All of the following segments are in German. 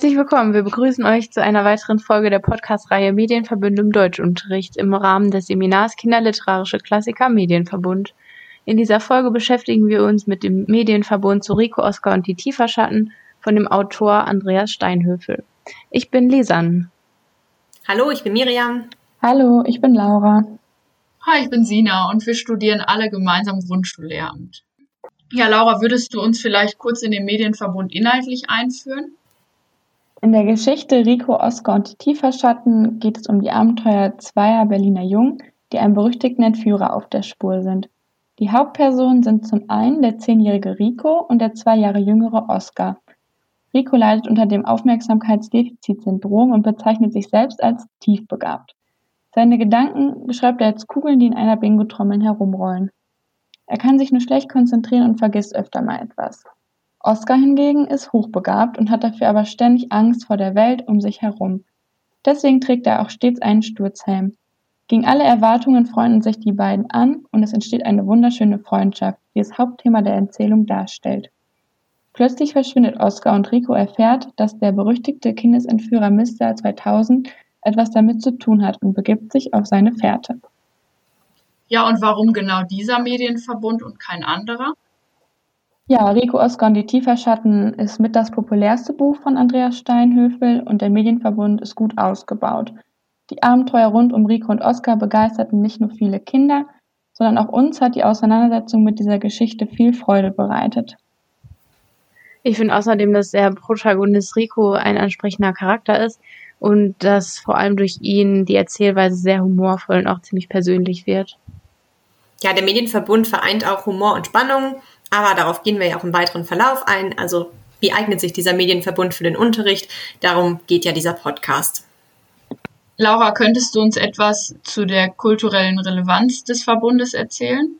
Herzlich willkommen. Wir begrüßen euch zu einer weiteren Folge der Podcast-Reihe Medienverbünde im Deutschunterricht im Rahmen des Seminars Kinderliterarische Klassiker Medienverbund. In dieser Folge beschäftigen wir uns mit dem Medienverbund zu Rico Oskar und die Tieferschatten von dem Autor Andreas Steinhöfel. Ich bin Lisan. Hallo, ich bin Miriam. Hallo, ich bin Laura. Hi, ich bin Sina und wir studieren alle gemeinsam Grundschullehramt. Ja, Laura, würdest du uns vielleicht kurz in den Medienverbund inhaltlich einführen? In der Geschichte Rico, Oskar und die Tieferschatten geht es um die Abenteuer zweier Berliner Jungen, die einem berüchtigten Entführer auf der Spur sind. Die Hauptpersonen sind zum einen der zehnjährige Rico und der zwei Jahre jüngere Oskar. Rico leidet unter dem Aufmerksamkeitsdefizitsyndrom und bezeichnet sich selbst als tiefbegabt. Seine Gedanken beschreibt er als Kugeln, die in einer Bingo-Trommel herumrollen. Er kann sich nur schlecht konzentrieren und vergisst öfter mal etwas. Oskar hingegen ist hochbegabt und hat dafür aber ständig Angst vor der Welt um sich herum. Deswegen trägt er auch stets einen Sturzhelm. Gegen alle Erwartungen freunden sich die beiden an und es entsteht eine wunderschöne Freundschaft, die das Hauptthema der Erzählung darstellt. Plötzlich verschwindet Oskar und Rico erfährt, dass der berüchtigte Kindesentführer Mr. 2000 etwas damit zu tun hat und begibt sich auf seine Fährte. Ja, und warum genau dieser Medienverbund und kein anderer? Ja, Rico Oskar und die Tieferschatten ist mit das populärste Buch von Andreas Steinhöfel und der Medienverbund ist gut ausgebaut. Die Abenteuer rund um Rico und Oskar begeisterten nicht nur viele Kinder, sondern auch uns hat die Auseinandersetzung mit dieser Geschichte viel Freude bereitet. Ich finde außerdem, dass der Protagonist Rico ein ansprechender Charakter ist und dass vor allem durch ihn die Erzählweise sehr humorvoll und auch ziemlich persönlich wird. Ja, der Medienverbund vereint auch Humor und Spannung, aber darauf gehen wir ja auch im weiteren Verlauf ein. Also wie eignet sich dieser Medienverbund für den Unterricht? Darum geht ja dieser Podcast. Laura, könntest du uns etwas zu der kulturellen Relevanz des Verbundes erzählen?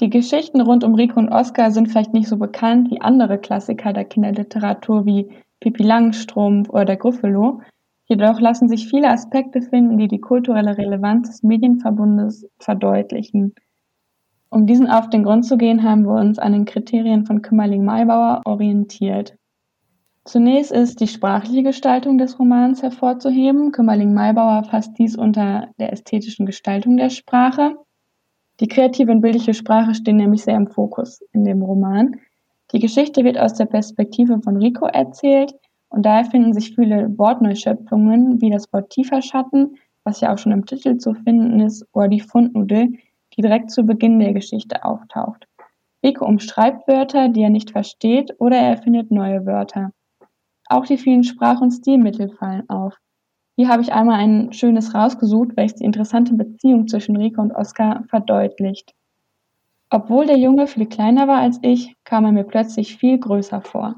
Die Geschichten rund um Rico und Oskar sind vielleicht nicht so bekannt wie andere Klassiker der Kinderliteratur wie Pippi Langstrumpf oder der Gruffalo. Jedoch lassen sich viele Aspekte finden, die die kulturelle Relevanz des Medienverbundes verdeutlichen. Um diesen auf den Grund zu gehen, haben wir uns an den Kriterien von Kümmerling-Maybauer orientiert. Zunächst ist die sprachliche Gestaltung des Romans hervorzuheben. Kümmerling-Maybauer fasst dies unter der ästhetischen Gestaltung der Sprache. Die kreative und bildliche Sprache stehen nämlich sehr im Fokus in dem Roman. Die Geschichte wird aus der Perspektive von Rico erzählt und daher finden sich viele Wortneuschöpfungen wie das Wort Tieferschatten, was ja auch schon im Titel zu finden ist, oder die Fundnudel, die direkt zu Beginn der Geschichte auftaucht. Rico umschreibt Wörter, die er nicht versteht, oder er erfindet neue Wörter. Auch die vielen Sprach- und Stilmittel fallen auf. Hier habe ich einmal ein schönes rausgesucht, welches die interessante Beziehung zwischen Rico und Oskar verdeutlicht. Obwohl der Junge viel kleiner war als ich, kam er mir plötzlich viel größer vor.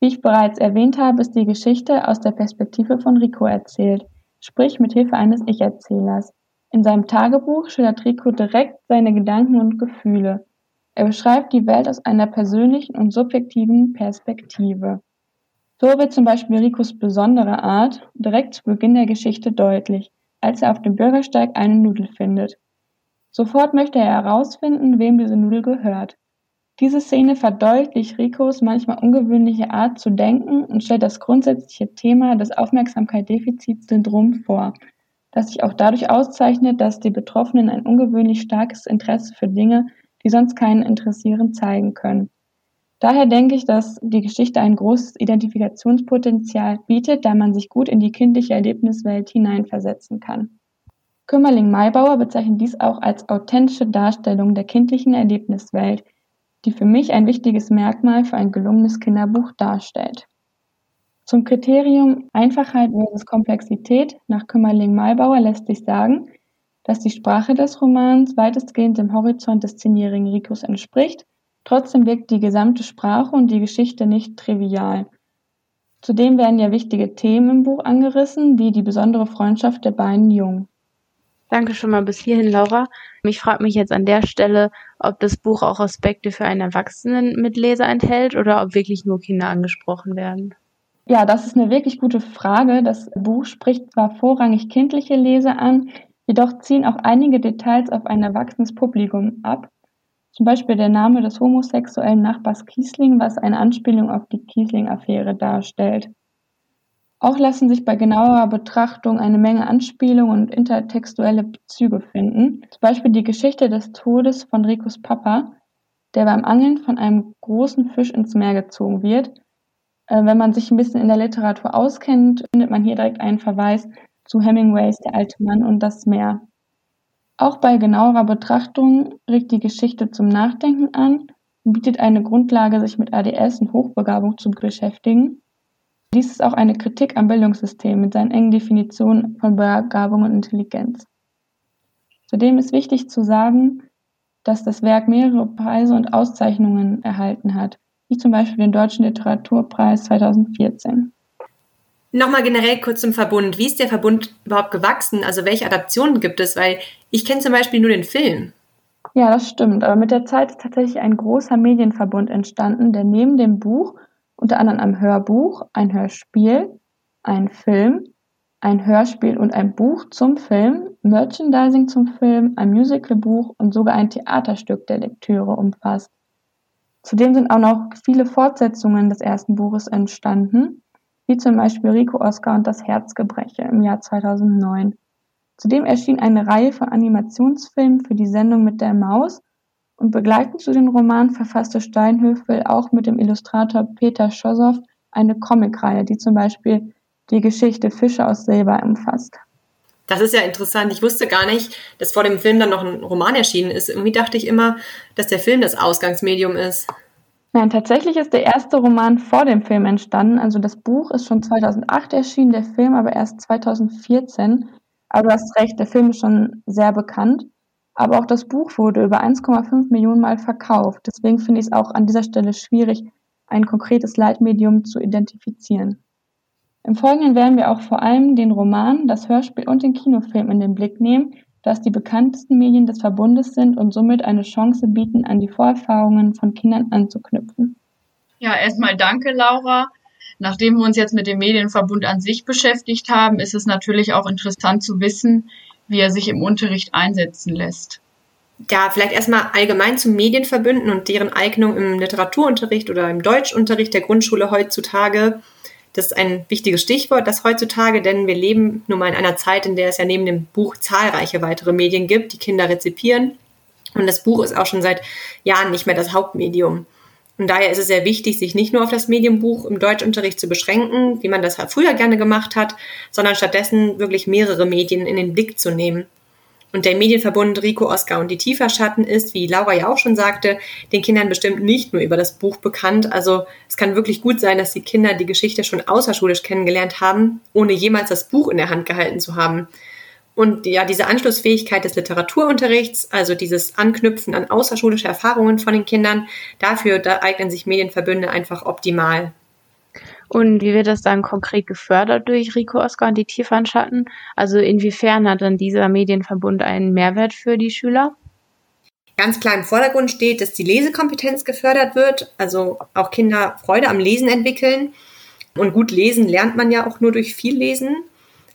Wie ich bereits erwähnt habe, ist die Geschichte aus der Perspektive von Rico erzählt, sprich mit Hilfe eines Ich-Erzählers. In seinem Tagebuch schildert Rico direkt seine Gedanken und Gefühle. Er beschreibt die Welt aus einer persönlichen und subjektiven Perspektive. So wird zum Beispiel Ricos besondere Art direkt zu Beginn der Geschichte deutlich, als er auf dem Bürgersteig eine Nudel findet. Sofort möchte er herausfinden, wem diese Nudel gehört. Diese Szene verdeutlicht Ricos manchmal ungewöhnliche Art zu denken und stellt das grundsätzliche Thema des Aufmerksamkeit-Defizit-Syndroms vor, das sich auch dadurch auszeichnet, dass die Betroffenen ein ungewöhnlich starkes Interesse für Dinge, die sonst keinen interessieren, zeigen können. Daher denke ich, dass die Geschichte ein großes Identifikationspotenzial bietet, da man sich gut in die kindliche Erlebniswelt hineinversetzen kann. Kümmerling-Maybauer bezeichnet dies auch als authentische Darstellung der kindlichen Erlebniswelt, die für mich ein wichtiges Merkmal für ein gelungenes Kinderbuch darstellt. Zum Kriterium Einfachheit versus Komplexität nach Kümmerling-Maybauer lässt sich sagen, dass die Sprache des Romans weitestgehend dem Horizont des zehnjährigen Ricos entspricht Trotzdem wirkt die gesamte Sprache und die Geschichte nicht trivial. Zudem werden ja wichtige Themen im Buch angerissen, wie die besondere Freundschaft der beiden Jungen. Danke schon mal bis hierhin, Laura. Ich frage mich jetzt an der Stelle, ob das Buch auch Aspekte für einen Erwachsenen mit Leser enthält oder ob wirklich nur Kinder angesprochen werden. Ja, das ist eine wirklich gute Frage. Das Buch spricht zwar vorrangig kindliche Leser an, jedoch ziehen auch einige Details auf ein erwachsenes Publikum ab. Zum Beispiel der Name des homosexuellen Nachbars Kiesling, was eine Anspielung auf die Kiesling-Affäre darstellt. Auch lassen sich bei genauerer Betrachtung eine Menge Anspielungen und intertextuelle Bezüge finden. Zum Beispiel die Geschichte des Todes von Ricos Papa, der beim Angeln von einem großen Fisch ins Meer gezogen wird. Äh, wenn man sich ein bisschen in der Literatur auskennt, findet man hier direkt einen Verweis zu Hemingways Der alte Mann und das Meer. Auch bei genauerer Betrachtung regt die Geschichte zum Nachdenken an und bietet eine Grundlage, sich mit ADS und Hochbegabung zu beschäftigen. Dies ist auch eine Kritik am Bildungssystem mit seinen engen Definitionen von Begabung und Intelligenz. Zudem ist wichtig zu sagen, dass das Werk mehrere Preise und Auszeichnungen erhalten hat, wie zum Beispiel den Deutschen Literaturpreis 2014. Nochmal generell kurz zum Verbund. Wie ist der Verbund überhaupt gewachsen? Also welche Adaptionen gibt es? Weil ich kenne zum Beispiel nur den Film. Ja, das stimmt. Aber mit der Zeit ist tatsächlich ein großer Medienverbund entstanden, der neben dem Buch unter anderem ein Hörbuch, ein Hörspiel, ein Film, ein Hörspiel und ein Buch zum Film, Merchandising zum Film, ein Musicalbuch und sogar ein Theaterstück der Lektüre umfasst. Zudem sind auch noch viele Fortsetzungen des ersten Buches entstanden, wie zum Beispiel Rico Oscar und das Herzgebreche im Jahr 2009. Zudem erschien eine Reihe von Animationsfilmen für die Sendung mit der Maus und begleitend zu den Romanen verfasste Steinhöfel auch mit dem Illustrator Peter Schossow eine Comicreihe, die zum Beispiel die Geschichte Fische aus Silber umfasst. Das ist ja interessant. Ich wusste gar nicht, dass vor dem Film dann noch ein Roman erschienen ist. Irgendwie dachte ich immer, dass der Film das Ausgangsmedium ist. Nein, tatsächlich ist der erste Roman vor dem Film entstanden. Also das Buch ist schon 2008 erschienen, der Film aber erst 2014. Aber du hast recht, der Film ist schon sehr bekannt. Aber auch das Buch wurde über 1,5 Millionen Mal verkauft. Deswegen finde ich es auch an dieser Stelle schwierig, ein konkretes Leitmedium zu identifizieren. Im Folgenden werden wir auch vor allem den Roman, das Hörspiel und den Kinofilm in den Blick nehmen, da es die bekanntesten Medien des Verbundes sind und somit eine Chance bieten, an die Vorerfahrungen von Kindern anzuknüpfen. Ja, erstmal danke, Laura. Nachdem wir uns jetzt mit dem Medienverbund an sich beschäftigt haben, ist es natürlich auch interessant zu wissen, wie er sich im Unterricht einsetzen lässt. Ja, vielleicht erstmal allgemein zu Medienverbünden und deren Eignung im Literaturunterricht oder im Deutschunterricht der Grundschule heutzutage. Das ist ein wichtiges Stichwort, das heutzutage, denn wir leben nun mal in einer Zeit, in der es ja neben dem Buch zahlreiche weitere Medien gibt, die Kinder rezipieren. Und das Buch ist auch schon seit Jahren nicht mehr das Hauptmedium. Und daher ist es sehr wichtig, sich nicht nur auf das Medienbuch im Deutschunterricht zu beschränken, wie man das früher gerne gemacht hat, sondern stattdessen wirklich mehrere Medien in den Blick zu nehmen. Und der Medienverbund Rico, Oscar und die Tieferschatten ist, wie Laura ja auch schon sagte, den Kindern bestimmt nicht nur über das Buch bekannt. Also es kann wirklich gut sein, dass die Kinder die Geschichte schon außerschulisch kennengelernt haben, ohne jemals das Buch in der Hand gehalten zu haben. Und ja, diese Anschlussfähigkeit des Literaturunterrichts, also dieses Anknüpfen an außerschulische Erfahrungen von den Kindern, dafür da eignen sich Medienverbünde einfach optimal. Und wie wird das dann konkret gefördert durch Rico Oscar und die Tierfahrenschatten? Also inwiefern hat dann dieser Medienverbund einen Mehrwert für die Schüler? Ganz klar im Vordergrund steht, dass die Lesekompetenz gefördert wird, also auch Kinder Freude am Lesen entwickeln. Und gut lesen lernt man ja auch nur durch viel Lesen.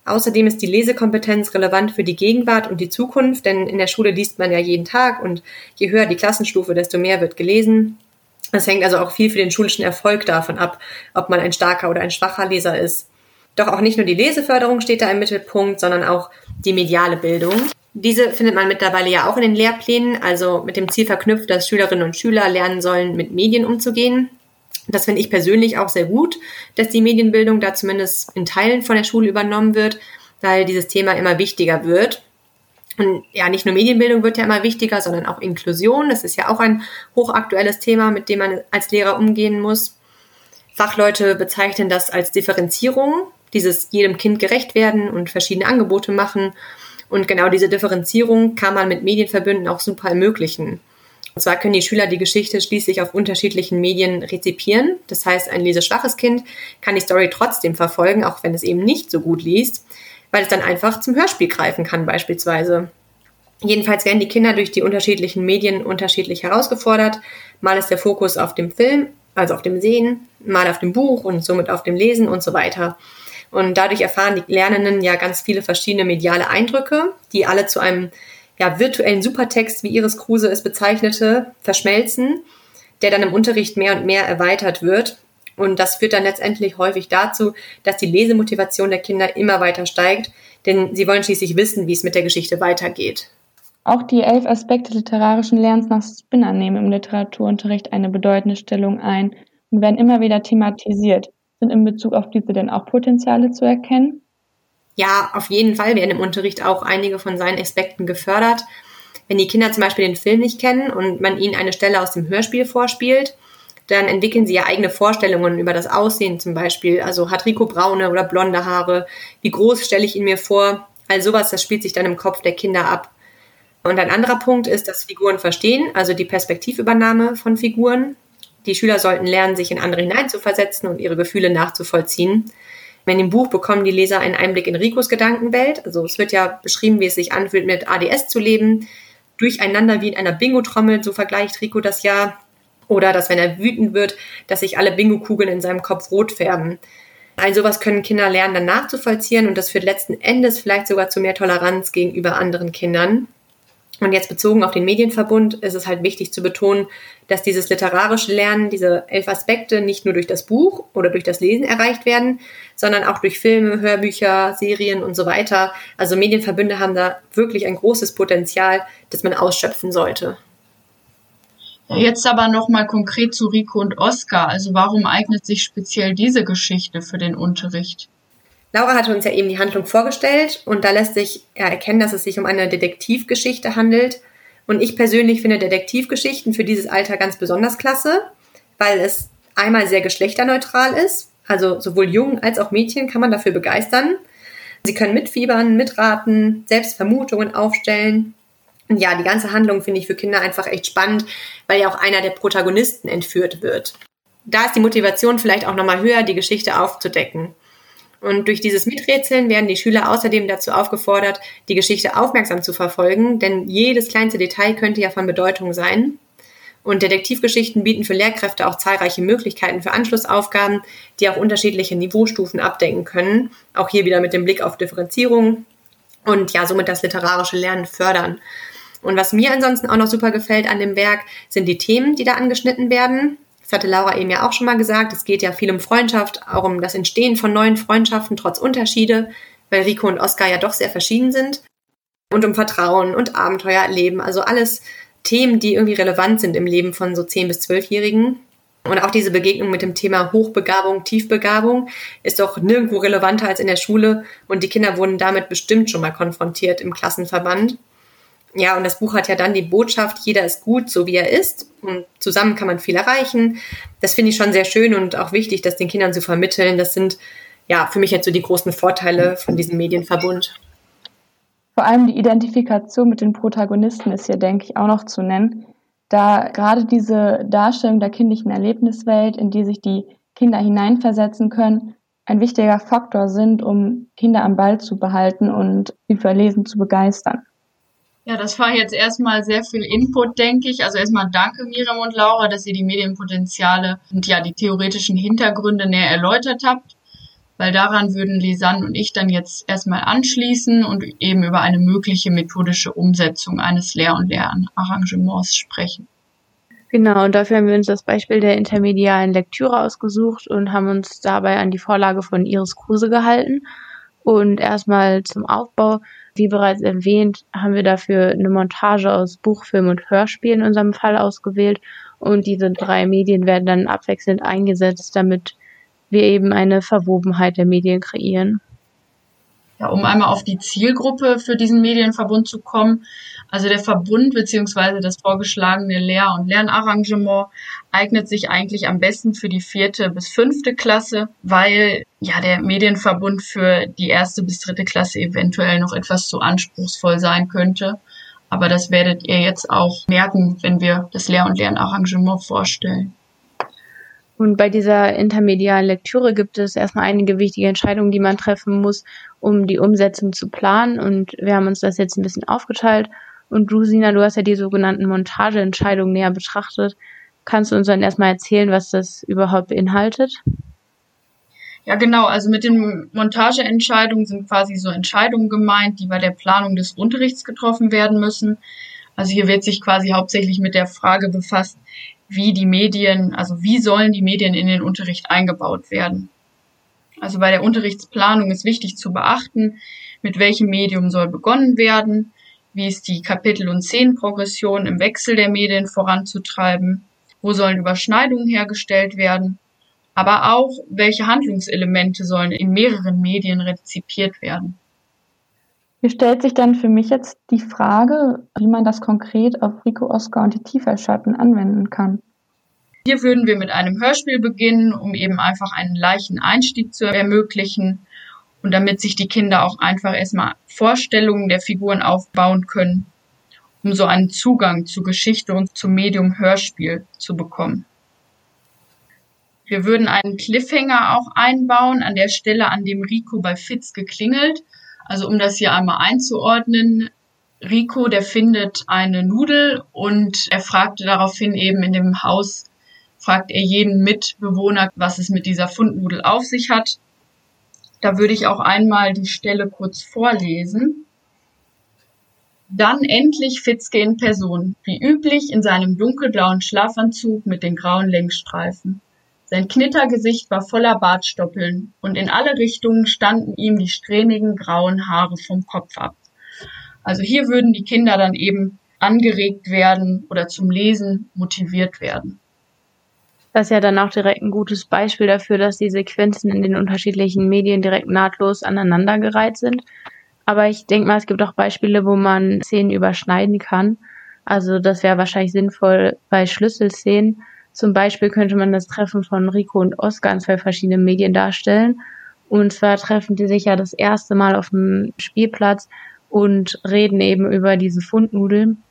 Außerdem ist die Lesekompetenz relevant für die Gegenwart und die Zukunft, denn in der Schule liest man ja jeden Tag und je höher die Klassenstufe, desto mehr wird gelesen. Es hängt also auch viel für den schulischen Erfolg davon ab, ob man ein starker oder ein schwacher Leser ist. Doch auch nicht nur die Leseförderung steht da im Mittelpunkt, sondern auch die mediale Bildung. Diese findet man mittlerweile ja auch in den Lehrplänen, also mit dem Ziel verknüpft, dass Schülerinnen und Schüler lernen sollen, mit Medien umzugehen. Das finde ich persönlich auch sehr gut, dass die Medienbildung da zumindest in Teilen von der Schule übernommen wird, weil dieses Thema immer wichtiger wird. Und ja, nicht nur Medienbildung wird ja immer wichtiger, sondern auch Inklusion. Das ist ja auch ein hochaktuelles Thema, mit dem man als Lehrer umgehen muss. Fachleute bezeichnen das als Differenzierung, dieses jedem Kind gerecht werden und verschiedene Angebote machen. Und genau diese Differenzierung kann man mit Medienverbünden auch super ermöglichen. Und zwar können die Schüler die Geschichte schließlich auf unterschiedlichen Medien rezipieren. Das heißt, ein leseschwaches Kind kann die Story trotzdem verfolgen, auch wenn es eben nicht so gut liest, weil es dann einfach zum Hörspiel greifen kann beispielsweise. Jedenfalls werden die Kinder durch die unterschiedlichen Medien unterschiedlich herausgefordert. Mal ist der Fokus auf dem Film, also auf dem Sehen, mal auf dem Buch und somit auf dem Lesen und so weiter. Und dadurch erfahren die Lernenden ja ganz viele verschiedene mediale Eindrücke, die alle zu einem ja, virtuellen Supertext, wie Iris Kruse es bezeichnete, verschmelzen, der dann im Unterricht mehr und mehr erweitert wird. Und das führt dann letztendlich häufig dazu, dass die Lesemotivation der Kinder immer weiter steigt, denn sie wollen schließlich wissen, wie es mit der Geschichte weitergeht. Auch die elf Aspekte literarischen Lernens nach Spinner nehmen im Literaturunterricht eine bedeutende Stellung ein und werden immer wieder thematisiert. Sind in Bezug auf diese denn auch Potenziale zu erkennen? Ja, auf jeden Fall werden im Unterricht auch einige von seinen Aspekten gefördert. Wenn die Kinder zum Beispiel den Film nicht kennen und man ihnen eine Stelle aus dem Hörspiel vorspielt, dann entwickeln sie ja eigene Vorstellungen über das Aussehen zum Beispiel. Also hat Rico braune oder blonde Haare? Wie groß stelle ich ihn mir vor? All sowas, das spielt sich dann im Kopf der Kinder ab. Und ein anderer Punkt ist das Figuren verstehen, also die Perspektivübernahme von Figuren. Die Schüler sollten lernen, sich in andere hineinzuversetzen und ihre Gefühle nachzuvollziehen. In dem Buch bekommen die Leser einen Einblick in Ricos Gedankenwelt. Also es wird ja beschrieben, wie es sich anfühlt, mit ADS zu leben. Durcheinander wie in einer Bingo-Trommel, so vergleicht Rico das ja. Oder dass, wenn er wütend wird, dass sich alle Bingo-Kugeln in seinem Kopf rot färben. All sowas können Kinder lernen, dann nachzuvollziehen und das führt letzten Endes vielleicht sogar zu mehr Toleranz gegenüber anderen Kindern. Und jetzt bezogen auf den Medienverbund ist es halt wichtig zu betonen, dass dieses literarische Lernen, diese elf Aspekte nicht nur durch das Buch oder durch das Lesen erreicht werden, sondern auch durch Filme, Hörbücher, Serien und so weiter. Also Medienverbünde haben da wirklich ein großes Potenzial, das man ausschöpfen sollte. Jetzt aber nochmal konkret zu Rico und Oscar. Also warum eignet sich speziell diese Geschichte für den Unterricht? Laura hatte uns ja eben die Handlung vorgestellt und da lässt sich ja erkennen, dass es sich um eine Detektivgeschichte handelt. Und ich persönlich finde Detektivgeschichten für dieses Alter ganz besonders klasse, weil es einmal sehr geschlechterneutral ist. Also sowohl Jungen als auch Mädchen kann man dafür begeistern. Sie können mitfiebern, mitraten, selbst Vermutungen aufstellen ja, die ganze Handlung finde ich für Kinder einfach echt spannend, weil ja auch einer der Protagonisten entführt wird. Da ist die Motivation vielleicht auch nochmal höher, die Geschichte aufzudecken. Und durch dieses Miträtseln werden die Schüler außerdem dazu aufgefordert, die Geschichte aufmerksam zu verfolgen, denn jedes kleinste Detail könnte ja von Bedeutung sein. Und Detektivgeschichten bieten für Lehrkräfte auch zahlreiche Möglichkeiten für Anschlussaufgaben, die auch unterschiedliche Niveaustufen abdecken können. Auch hier wieder mit dem Blick auf Differenzierung und ja, somit das literarische Lernen fördern. Und was mir ansonsten auch noch super gefällt an dem Werk, sind die Themen, die da angeschnitten werden. Das hatte Laura eben ja auch schon mal gesagt. Es geht ja viel um Freundschaft, auch um das Entstehen von neuen Freundschaften trotz Unterschiede, weil Rico und Oskar ja doch sehr verschieden sind. Und um Vertrauen und Abenteuer erleben. Also alles Themen, die irgendwie relevant sind im Leben von so 10- bis 12-Jährigen. Und auch diese Begegnung mit dem Thema Hochbegabung, Tiefbegabung ist doch nirgendwo relevanter als in der Schule. Und die Kinder wurden damit bestimmt schon mal konfrontiert im Klassenverband. Ja, und das Buch hat ja dann die Botschaft, jeder ist gut, so wie er ist. Und zusammen kann man viel erreichen. Das finde ich schon sehr schön und auch wichtig, das den Kindern zu vermitteln. Das sind ja für mich jetzt so die großen Vorteile von diesem Medienverbund. Vor allem die Identifikation mit den Protagonisten ist hier, denke ich, auch noch zu nennen. Da gerade diese Darstellung der kindlichen Erlebniswelt, in die sich die Kinder hineinversetzen können, ein wichtiger Faktor sind, um Kinder am Ball zu behalten und sie für Lesen zu begeistern. Ja, das war jetzt erstmal sehr viel Input, denke ich. Also erstmal danke Miriam und Laura, dass ihr die Medienpotenziale und ja die theoretischen Hintergründe näher erläutert habt, weil daran würden Lisanne und ich dann jetzt erstmal anschließen und eben über eine mögliche methodische Umsetzung eines Lehr- und Lernarrangements sprechen. Genau, und dafür haben wir uns das Beispiel der intermedialen Lektüre ausgesucht und haben uns dabei an die Vorlage von Iris Kruse gehalten. Und erstmal zum Aufbau wie bereits erwähnt, haben wir dafür eine Montage aus Buch, Film und Hörspiel in unserem Fall ausgewählt und diese drei Medien werden dann abwechselnd eingesetzt, damit wir eben eine Verwobenheit der Medien kreieren. Ja, um einmal auf die Zielgruppe für diesen Medienverbund zu kommen. Also der Verbund beziehungsweise das vorgeschlagene Lehr- und Lernarrangement eignet sich eigentlich am besten für die vierte bis fünfte Klasse, weil ja der Medienverbund für die erste bis dritte Klasse eventuell noch etwas zu anspruchsvoll sein könnte. Aber das werdet ihr jetzt auch merken, wenn wir das Lehr- und Lernarrangement vorstellen. Und bei dieser intermedialen Lektüre gibt es erstmal einige wichtige Entscheidungen, die man treffen muss, um die Umsetzung zu planen. Und wir haben uns das jetzt ein bisschen aufgeteilt. Und du, Sina, du hast ja die sogenannten Montageentscheidungen näher betrachtet. Kannst du uns dann erstmal erzählen, was das überhaupt beinhaltet? Ja, genau. Also mit den Montageentscheidungen sind quasi so Entscheidungen gemeint, die bei der Planung des Unterrichts getroffen werden müssen. Also hier wird sich quasi hauptsächlich mit der Frage befasst, wie die Medien, also wie sollen die Medien in den Unterricht eingebaut werden. Also bei der Unterrichtsplanung ist wichtig zu beachten, mit welchem Medium soll begonnen werden, wie ist die Kapitel- und Szenenprogression im Wechsel der Medien voranzutreiben, wo sollen Überschneidungen hergestellt werden, aber auch welche Handlungselemente sollen in mehreren Medien rezipiert werden. Hier stellt sich dann für mich jetzt die Frage, wie man das konkret auf Rico Oscar und die Tieferschatten anwenden kann. Hier würden wir mit einem Hörspiel beginnen, um eben einfach einen leichten Einstieg zu ermöglichen und damit sich die Kinder auch einfach erstmal Vorstellungen der Figuren aufbauen können, um so einen Zugang zu Geschichte und zum Medium Hörspiel zu bekommen. Wir würden einen Cliffhanger auch einbauen an der Stelle, an dem Rico bei Fitz geklingelt also um das hier einmal einzuordnen, Rico, der findet eine Nudel und er fragte daraufhin eben in dem Haus, fragt er jeden Mitbewohner, was es mit dieser Fundnudel auf sich hat. Da würde ich auch einmal die Stelle kurz vorlesen. Dann endlich Fitzke in Person, wie üblich in seinem dunkelblauen Schlafanzug mit den grauen Längsstreifen. Sein Knittergesicht war voller Bartstoppeln, und in alle Richtungen standen ihm die strähnigen grauen Haare vom Kopf ab. Also hier würden die Kinder dann eben angeregt werden oder zum Lesen motiviert werden. Das ist ja dann auch direkt ein gutes Beispiel dafür, dass die Sequenzen in den unterschiedlichen Medien direkt nahtlos aneinandergereiht sind. Aber ich denke mal, es gibt auch Beispiele, wo man Szenen überschneiden kann. Also das wäre wahrscheinlich sinnvoll bei Schlüsselszenen, zum Beispiel könnte man das Treffen von Rico und Oscar in zwei verschiedenen Medien darstellen. Und zwar treffen die sich ja das erste Mal auf dem Spielplatz und reden eben über diese Fundnudeln.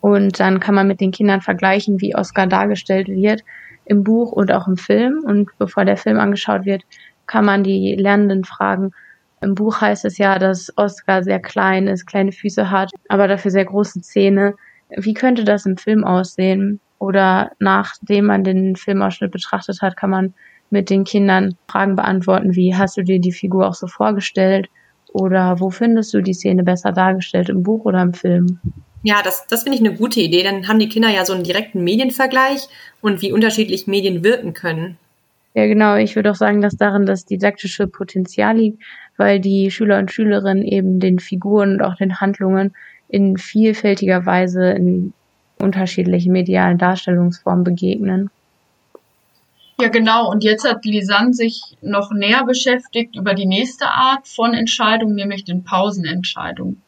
Und dann kann man mit den Kindern vergleichen, wie Oscar dargestellt wird im Buch und auch im Film. Und bevor der Film angeschaut wird, kann man die Lernenden fragen. Im Buch heißt es ja, dass Oscar sehr klein ist, kleine Füße hat, aber dafür sehr große Zähne. Wie könnte das im Film aussehen? Oder nachdem man den Filmausschnitt betrachtet hat, kann man mit den Kindern Fragen beantworten, wie hast du dir die Figur auch so vorgestellt? Oder wo findest du die Szene besser dargestellt, im Buch oder im Film? Ja, das, das finde ich eine gute Idee. Dann haben die Kinder ja so einen direkten Medienvergleich und wie unterschiedlich Medien wirken können. Ja, genau. Ich würde auch sagen, dass darin das didaktische Potenzial liegt, weil die Schüler und Schülerinnen eben den Figuren und auch den Handlungen in vielfältiger Weise in unterschiedlichen medialen Darstellungsformen begegnen. Ja, genau. Und jetzt hat Lisanne sich noch näher beschäftigt über die nächste Art von Entscheidung, nämlich den Pausenentscheidungen.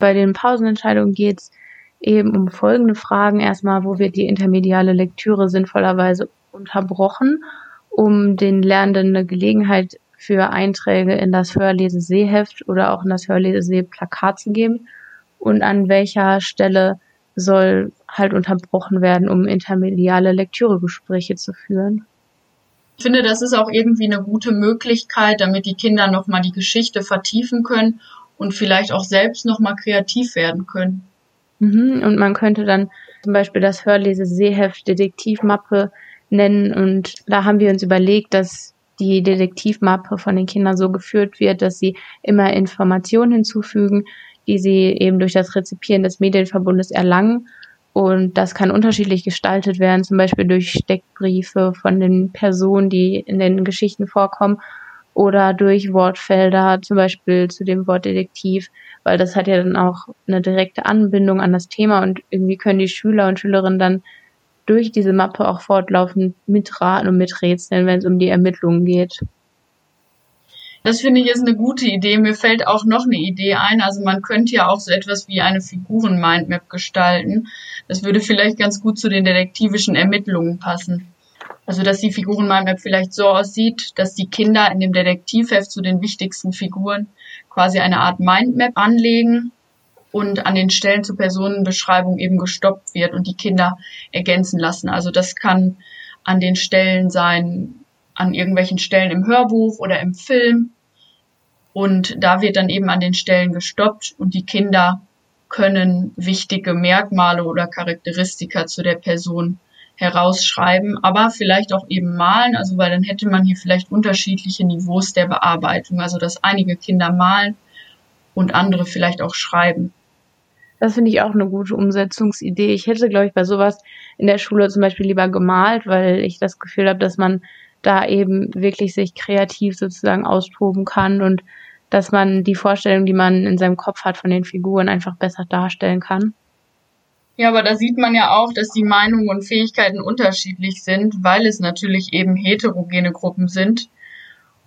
Bei den Pausenentscheidungen geht es eben um folgende Fragen. Erstmal, wo wird die intermediale Lektüre sinnvollerweise unterbrochen, um den Lernenden eine Gelegenheit für Einträge in das Hörlese-Sehheft oder auch in das Hörlese-Plakat zu geben? Und an welcher Stelle soll halt unterbrochen werden, um intermediale Lektüregespräche zu führen. Ich finde, das ist auch irgendwie eine gute Möglichkeit, damit die Kinder nochmal die Geschichte vertiefen können und vielleicht auch selbst nochmal kreativ werden können. Mhm, und man könnte dann zum Beispiel das Hörlese-Seeheft Detektivmappe nennen und da haben wir uns überlegt, dass die Detektivmappe von den Kindern so geführt wird, dass sie immer Informationen hinzufügen, die sie eben durch das Rezipieren des Medienverbundes erlangen. Und das kann unterschiedlich gestaltet werden, zum Beispiel durch Steckbriefe von den Personen, die in den Geschichten vorkommen, oder durch Wortfelder, zum Beispiel zu dem Wort Detektiv, weil das hat ja dann auch eine direkte Anbindung an das Thema und irgendwie können die Schüler und Schülerinnen dann durch diese Mappe auch fortlaufend mitraten und miträtseln, wenn es um die Ermittlungen geht. Das finde ich ist eine gute Idee. Mir fällt auch noch eine Idee ein. Also man könnte ja auch so etwas wie eine Figuren-Mindmap gestalten. Das würde vielleicht ganz gut zu den detektivischen Ermittlungen passen. Also dass die Figuren-Mindmap vielleicht so aussieht, dass die Kinder in dem Detektivheft zu den wichtigsten Figuren quasi eine Art Mindmap anlegen und an den Stellen zur Personenbeschreibung eben gestoppt wird und die Kinder ergänzen lassen. Also das kann an den Stellen sein, an irgendwelchen Stellen im Hörbuch oder im Film. Und da wird dann eben an den Stellen gestoppt und die Kinder können wichtige Merkmale oder Charakteristika zu der Person herausschreiben, aber vielleicht auch eben malen, also weil dann hätte man hier vielleicht unterschiedliche Niveaus der Bearbeitung, also dass einige Kinder malen und andere vielleicht auch schreiben. Das finde ich auch eine gute Umsetzungsidee. Ich hätte, glaube ich, bei sowas in der Schule zum Beispiel lieber gemalt, weil ich das Gefühl habe, dass man da eben wirklich sich kreativ sozusagen austoben kann und dass man die Vorstellung, die man in seinem Kopf hat von den Figuren, einfach besser darstellen kann. Ja, aber da sieht man ja auch, dass die Meinungen und Fähigkeiten unterschiedlich sind, weil es natürlich eben heterogene Gruppen sind.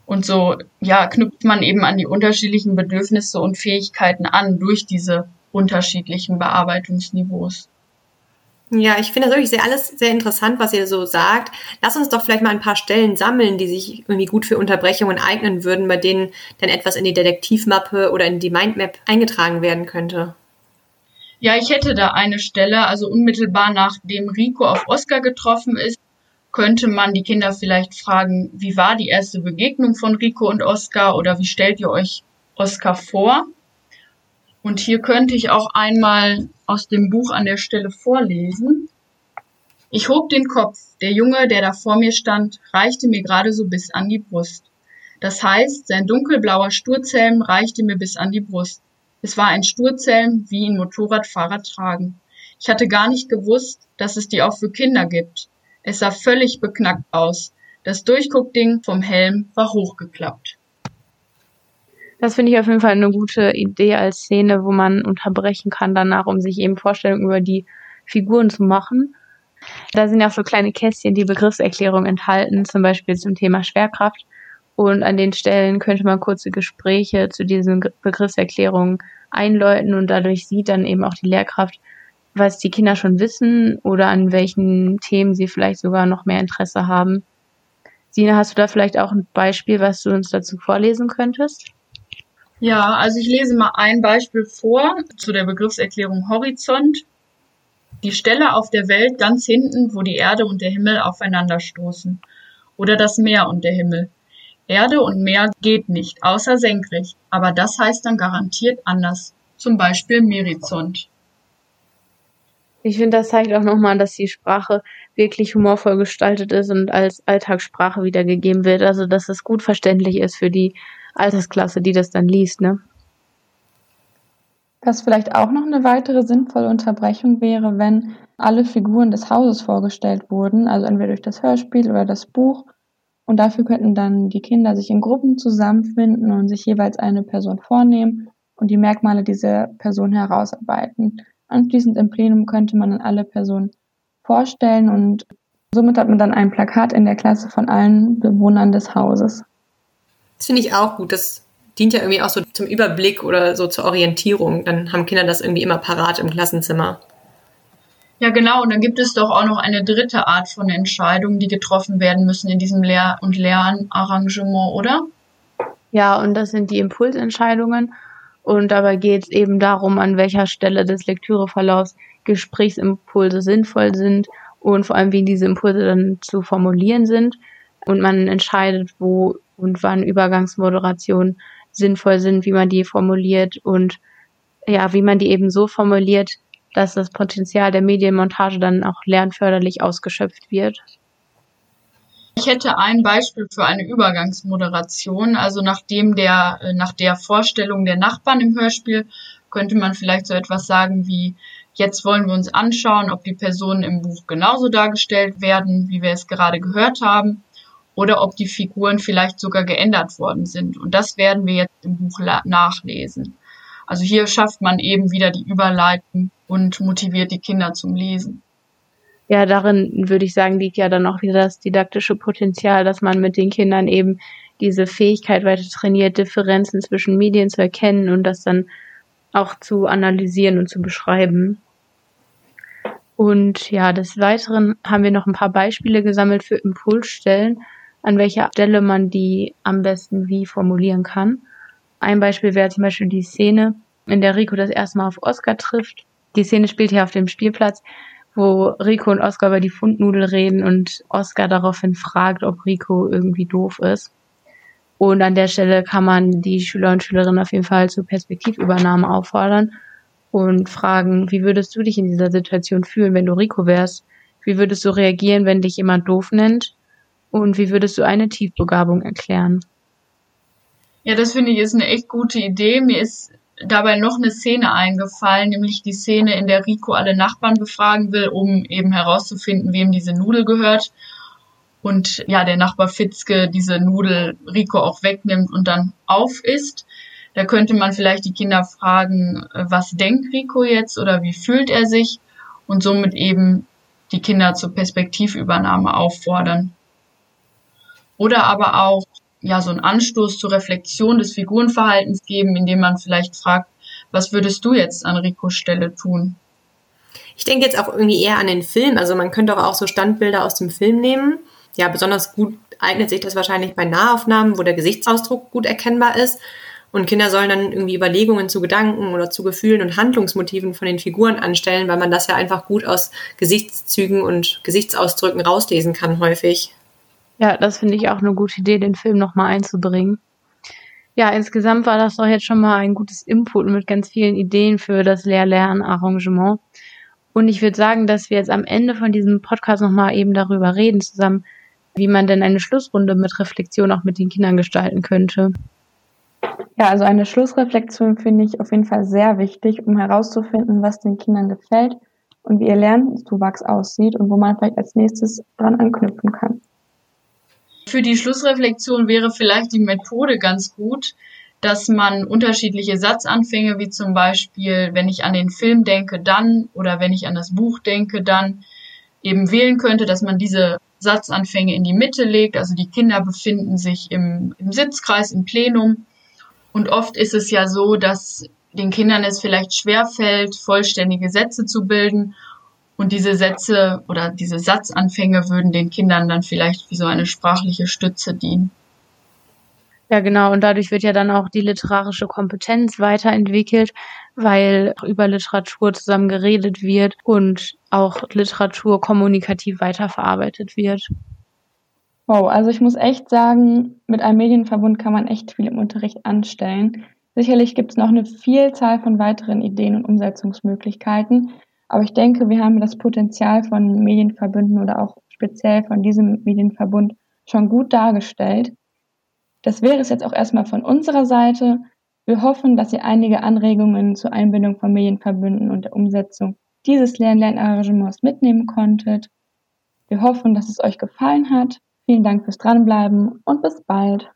Und so, ja, knüpft man eben an die unterschiedlichen Bedürfnisse und Fähigkeiten an durch diese unterschiedlichen Bearbeitungsniveaus. Ja, ich finde das wirklich sehr, alles sehr interessant, was ihr so sagt. Lass uns doch vielleicht mal ein paar Stellen sammeln, die sich irgendwie gut für Unterbrechungen eignen würden, bei denen dann etwas in die Detektivmappe oder in die Mindmap eingetragen werden könnte. Ja, ich hätte da eine Stelle, also unmittelbar nachdem Rico auf Oscar getroffen ist, könnte man die Kinder vielleicht fragen, wie war die erste Begegnung von Rico und Oscar oder wie stellt ihr euch Oscar vor? Und hier könnte ich auch einmal aus dem Buch an der Stelle vorlesen. Ich hob den Kopf. Der Junge, der da vor mir stand, reichte mir gerade so bis an die Brust. Das heißt, sein dunkelblauer Sturzhelm reichte mir bis an die Brust. Es war ein Sturzhelm, wie ihn Motorradfahrer tragen. Ich hatte gar nicht gewusst, dass es die auch für Kinder gibt. Es sah völlig beknackt aus. Das Durchguckding vom Helm war hochgeklappt. Das finde ich auf jeden Fall eine gute Idee als Szene, wo man unterbrechen kann danach, um sich eben Vorstellungen über die Figuren zu machen. Da sind ja auch so kleine Kästchen, die Begriffserklärung enthalten, zum Beispiel zum Thema Schwerkraft. Und an den Stellen könnte man kurze Gespräche zu diesen Begriffserklärungen einläuten und dadurch sieht dann eben auch die Lehrkraft, was die Kinder schon wissen oder an welchen Themen sie vielleicht sogar noch mehr Interesse haben. Sina, hast du da vielleicht auch ein Beispiel, was du uns dazu vorlesen könntest? Ja, also ich lese mal ein Beispiel vor zu der Begriffserklärung Horizont. Die Stelle auf der Welt ganz hinten, wo die Erde und der Himmel aufeinanderstoßen. Oder das Meer und der Himmel. Erde und Meer geht nicht, außer senkrecht. Aber das heißt dann garantiert anders. Zum Beispiel Merizont. Ich finde, das zeigt auch nochmal, dass die Sprache wirklich humorvoll gestaltet ist und als Alltagssprache wiedergegeben wird. Also, dass es gut verständlich ist für die Altersklasse, die das dann liest, ne? Was vielleicht auch noch eine weitere sinnvolle Unterbrechung wäre, wenn alle Figuren des Hauses vorgestellt wurden, also entweder durch das Hörspiel oder das Buch. Und dafür könnten dann die Kinder sich in Gruppen zusammenfinden und sich jeweils eine Person vornehmen und die Merkmale dieser Person herausarbeiten. Anschließend im Plenum könnte man dann alle Personen vorstellen und somit hat man dann ein Plakat in der Klasse von allen Bewohnern des Hauses. Das finde ich auch gut. Das dient ja irgendwie auch so zum Überblick oder so zur Orientierung. Dann haben Kinder das irgendwie immer parat im Klassenzimmer. Ja, genau. Und dann gibt es doch auch noch eine dritte Art von Entscheidungen, die getroffen werden müssen in diesem Lehr- und Lernarrangement, oder? Ja, und das sind die Impulsentscheidungen. Und dabei geht es eben darum, an welcher Stelle des Lektüreverlaufs Gesprächsimpulse sinnvoll sind und vor allem, wie diese Impulse dann zu formulieren sind. Und man entscheidet, wo und wann Übergangsmoderationen sinnvoll sind, wie man die formuliert und ja, wie man die eben so formuliert, dass das Potenzial der Medienmontage dann auch lernförderlich ausgeschöpft wird. Ich hätte ein Beispiel für eine Übergangsmoderation. Also nachdem der, äh, nach der Vorstellung der Nachbarn im Hörspiel könnte man vielleicht so etwas sagen wie, jetzt wollen wir uns anschauen, ob die Personen im Buch genauso dargestellt werden, wie wir es gerade gehört haben oder ob die Figuren vielleicht sogar geändert worden sind. Und das werden wir jetzt im Buch nachlesen. Also hier schafft man eben wieder die Überleitung und motiviert die Kinder zum Lesen. Ja, darin würde ich sagen, liegt ja dann auch wieder das didaktische Potenzial, dass man mit den Kindern eben diese Fähigkeit weiter trainiert, Differenzen zwischen Medien zu erkennen und das dann auch zu analysieren und zu beschreiben. Und ja, des Weiteren haben wir noch ein paar Beispiele gesammelt für Impulsstellen, an welcher Stelle man die am besten wie formulieren kann. Ein Beispiel wäre zum Beispiel die Szene, in der Rico das erste Mal auf Oscar trifft. Die Szene spielt hier auf dem Spielplatz, wo Rico und Oscar über die Fundnudel reden und Oscar daraufhin fragt, ob Rico irgendwie doof ist. Und an der Stelle kann man die Schüler und Schülerinnen auf jeden Fall zur Perspektivübernahme auffordern und fragen, wie würdest du dich in dieser Situation fühlen, wenn du Rico wärst? Wie würdest du reagieren, wenn dich jemand doof nennt? Und wie würdest du eine Tiefbegabung erklären? Ja, das finde ich ist eine echt gute Idee. Mir ist dabei noch eine Szene eingefallen, nämlich die Szene, in der Rico alle Nachbarn befragen will, um eben herauszufinden, wem diese Nudel gehört. Und ja, der Nachbar Fitzke diese Nudel Rico auch wegnimmt und dann aufisst. Da könnte man vielleicht die Kinder fragen, was denkt Rico jetzt oder wie fühlt er sich und somit eben die Kinder zur Perspektivübernahme auffordern. Oder aber auch ja so einen Anstoß zur Reflexion des Figurenverhaltens geben, indem man vielleicht fragt, was würdest du jetzt an Ricos Stelle tun? Ich denke jetzt auch irgendwie eher an den Film. Also man könnte auch so Standbilder aus dem Film nehmen. Ja, besonders gut eignet sich das wahrscheinlich bei Nahaufnahmen, wo der Gesichtsausdruck gut erkennbar ist. Und Kinder sollen dann irgendwie Überlegungen zu Gedanken oder zu Gefühlen und Handlungsmotiven von den Figuren anstellen, weil man das ja einfach gut aus Gesichtszügen und Gesichtsausdrücken rauslesen kann häufig. Ja, das finde ich auch eine gute Idee, den Film nochmal einzubringen. Ja, insgesamt war das doch jetzt schon mal ein gutes Input mit ganz vielen Ideen für das Lehr-Lern-Arrangement. Und ich würde sagen, dass wir jetzt am Ende von diesem Podcast nochmal eben darüber reden zusammen, wie man denn eine Schlussrunde mit Reflexion auch mit den Kindern gestalten könnte. Ja, also eine Schlussreflexion finde ich auf jeden Fall sehr wichtig, um herauszufinden, was den Kindern gefällt und wie ihr Lernzuwachs aussieht und wo man vielleicht als nächstes dran anknüpfen kann. Für die Schlussreflexion wäre vielleicht die Methode ganz gut, dass man unterschiedliche Satzanfänge, wie zum Beispiel, wenn ich an den Film denke, dann oder wenn ich an das Buch denke, dann eben wählen könnte, dass man diese Satzanfänge in die Mitte legt. Also die Kinder befinden sich im, im Sitzkreis, im Plenum. Und oft ist es ja so, dass den Kindern es vielleicht schwerfällt, vollständige Sätze zu bilden und diese Sätze oder diese Satzanfänge würden den Kindern dann vielleicht wie so eine sprachliche Stütze dienen. Ja, genau. Und dadurch wird ja dann auch die literarische Kompetenz weiterentwickelt, weil über Literatur zusammen geredet wird und auch Literatur kommunikativ weiterverarbeitet wird. Wow, also ich muss echt sagen, mit einem Medienverbund kann man echt viel im Unterricht anstellen. Sicherlich gibt es noch eine Vielzahl von weiteren Ideen und Umsetzungsmöglichkeiten, aber ich denke, wir haben das Potenzial von Medienverbünden oder auch speziell von diesem Medienverbund schon gut dargestellt. Das wäre es jetzt auch erstmal von unserer Seite. Wir hoffen, dass ihr einige Anregungen zur Einbindung von Medienverbünden und der Umsetzung dieses Lern-Lernarrangements mitnehmen konntet. Wir hoffen, dass es euch gefallen hat. Vielen Dank fürs Dranbleiben und bis bald.